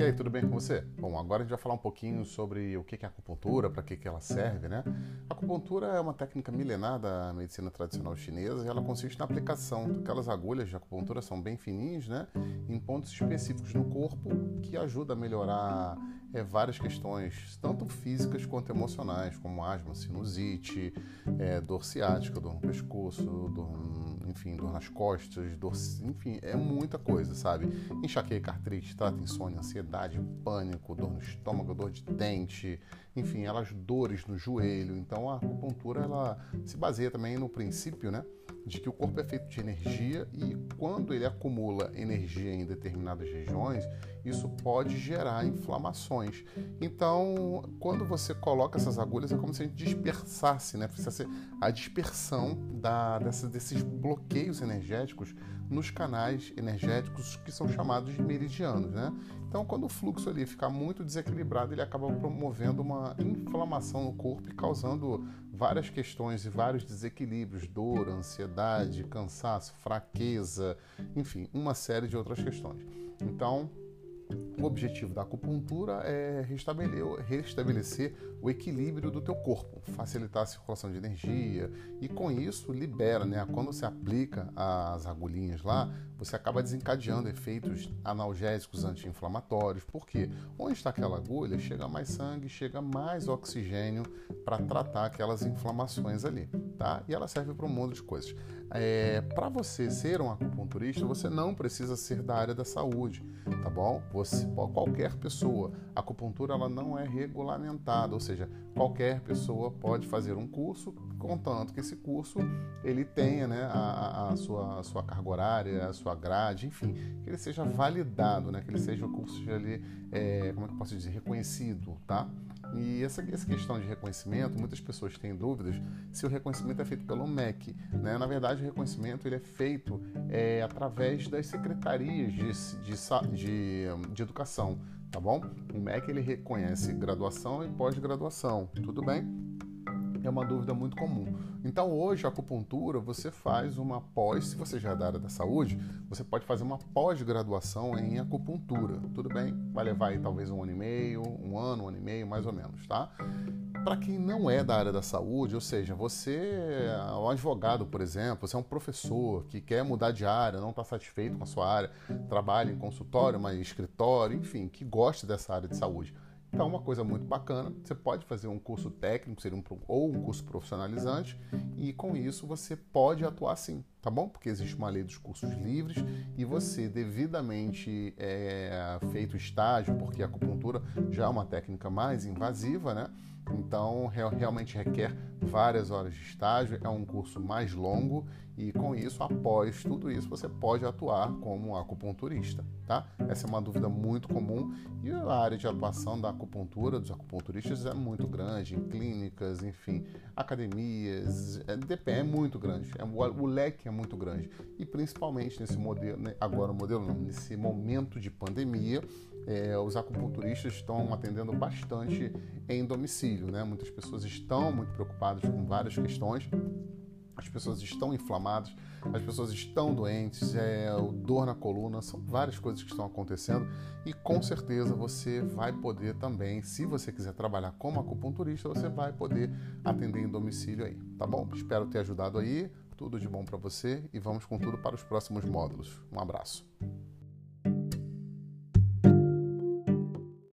E aí, tudo bem com você? Bom, agora a gente vai falar um pouquinho sobre o que é acupuntura, para que ela serve, né? A acupuntura é uma técnica milenar da medicina tradicional chinesa e ela consiste na aplicação daquelas agulhas de acupuntura, são bem fininhas, né? Em pontos específicos no corpo que ajuda a melhorar é, várias questões, tanto físicas quanto emocionais, como asma, sinusite, é, dor ciática, dor no pescoço, dor, enfim, dor nas costas, dor, enfim, é muita coisa, sabe? Enxaqueca, artrite, trata insônia, ansiedade, pânico, dor no estômago, dor de dente, enfim, elas dores no joelho. Então a acupuntura ela se baseia também no princípio, né? De que o corpo é feito de energia e quando ele acumula energia em determinadas regiões, isso pode gerar inflamações. Então, quando você coloca essas agulhas, é como se a gente dispersasse, né? Fizesse a dispersão da, dessa, desses bloqueios energéticos nos canais energéticos que são chamados de meridianos, né? Então, quando o fluxo ali fica muito desequilibrado, ele acaba promovendo uma inflamação no corpo e causando várias questões e vários desequilíbrios, dor, ansiedade, cansaço, fraqueza, enfim, uma série de outras questões. Então, o objetivo da acupuntura é restabelecer, o equilíbrio do teu corpo, facilitar a circulação de energia e com isso libera, né? Quando você aplica as agulhinhas lá, você acaba desencadeando efeitos analgésicos anti-inflamatórios, porque onde está aquela agulha, chega mais sangue, chega mais oxigênio para tratar aquelas inflamações ali, tá? E ela serve para um monte de coisas. É, para você ser um acupunturista, você não precisa ser da área da saúde, tá bom? Você, qualquer pessoa. A acupuntura ela não é regulamentada, ou seja, qualquer pessoa pode fazer um curso, contanto que esse curso ele tenha né, a, a, sua, a sua carga horária, a sua grade, enfim, que ele seja validado, né, que ele seja o curso ali, é, como é que eu posso dizer, reconhecido, tá? E essa, essa questão de reconhecimento, muitas pessoas têm dúvidas se o reconhecimento é feito pelo MEC. Né? Na verdade, o reconhecimento ele é feito é, através das secretarias de, de, de, de educação, tá bom? O MEC ele reconhece graduação e pós-graduação, tudo bem? É uma dúvida muito comum. Então, hoje, a acupuntura, você faz uma pós, se você já é da área da saúde, você pode fazer uma pós-graduação em acupuntura. Tudo bem? Vai levar aí talvez um ano e meio, um ano, um ano e meio, mais ou menos, tá? Para quem não é da área da saúde, ou seja, você é um advogado, por exemplo, você é um professor que quer mudar de área, não está satisfeito com a sua área, trabalha em consultório, mas escritório, enfim, que gosta dessa área de saúde então, uma coisa muito bacana, você pode fazer um curso técnico seria um, ou um curso profissionalizante e com isso você pode atuar sim, tá bom? Porque existe uma lei dos cursos livres e você devidamente é, feito estágio, porque a acupuntura já é uma técnica mais invasiva, né? Então, realmente requer várias horas de estágio, é um curso mais longo e com isso, após tudo isso, você pode atuar como acupunturista, tá? Essa é uma dúvida muito comum e a área de atuação da acupuntura dos acupunturistas é muito grande, em clínicas, enfim, academias, é, é muito grande, é, o leque é muito grande e principalmente nesse modelo, né, agora o modelo não, nesse momento de pandemia, é, os acupunturistas estão atendendo bastante em domicílio, né? Muitas pessoas estão muito preocupadas com várias questões as pessoas estão inflamadas, as pessoas estão doentes, é, dor na coluna, são várias coisas que estão acontecendo e com certeza você vai poder também, se você quiser trabalhar como acupunturista, você vai poder atender em domicílio aí, tá bom? Espero ter ajudado aí, tudo de bom para você e vamos com tudo para os próximos módulos. Um abraço.